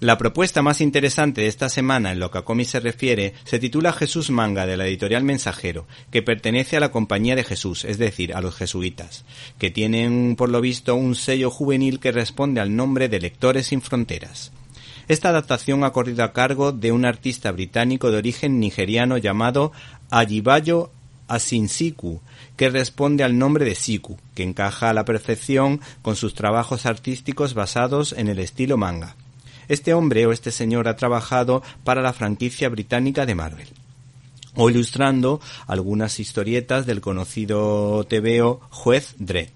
La propuesta más interesante de esta semana en lo que a cómics se refiere se titula Jesús Manga de la editorial Mensajero, que pertenece a la Compañía de Jesús, es decir, a los jesuitas, que tienen por lo visto un sello juvenil que responde al nombre de Lectores sin Fronteras. Esta adaptación ha corrido a cargo de un artista británico de origen nigeriano llamado Ajibayo Asinsiku, que responde al nombre de Siku, que encaja a la perfección con sus trabajos artísticos basados en el estilo manga. Este hombre o este señor ha trabajado para la franquicia británica de Marvel o ilustrando algunas historietas del conocido TVO Juez Dredd.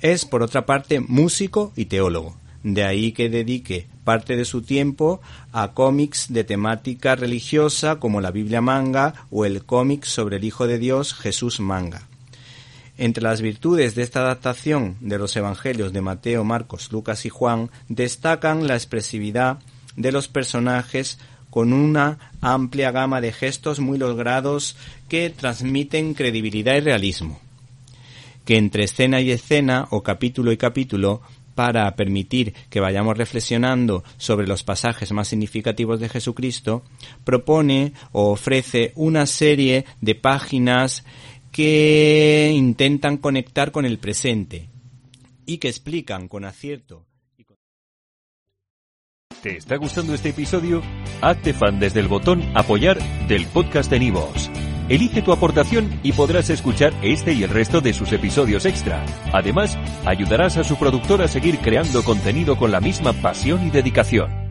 Es, por otra parte, músico y teólogo, de ahí que dedique parte de su tiempo a cómics de temática religiosa como la Biblia manga o el cómic sobre el Hijo de Dios Jesús manga. Entre las virtudes de esta adaptación de los Evangelios de Mateo, Marcos, Lucas y Juan destacan la expresividad de los personajes con una amplia gama de gestos muy logrados que transmiten credibilidad y realismo. Que entre escena y escena o capítulo y capítulo para permitir que vayamos reflexionando sobre los pasajes más significativos de Jesucristo, propone o ofrece una serie de páginas que intentan conectar con el presente y que explican con acierto. ¿Te está gustando este episodio? Hazte fan desde el botón apoyar del podcast de Nivos. Elige tu aportación y podrás escuchar este y el resto de sus episodios extra. Además, ayudarás a su productor a seguir creando contenido con la misma pasión y dedicación.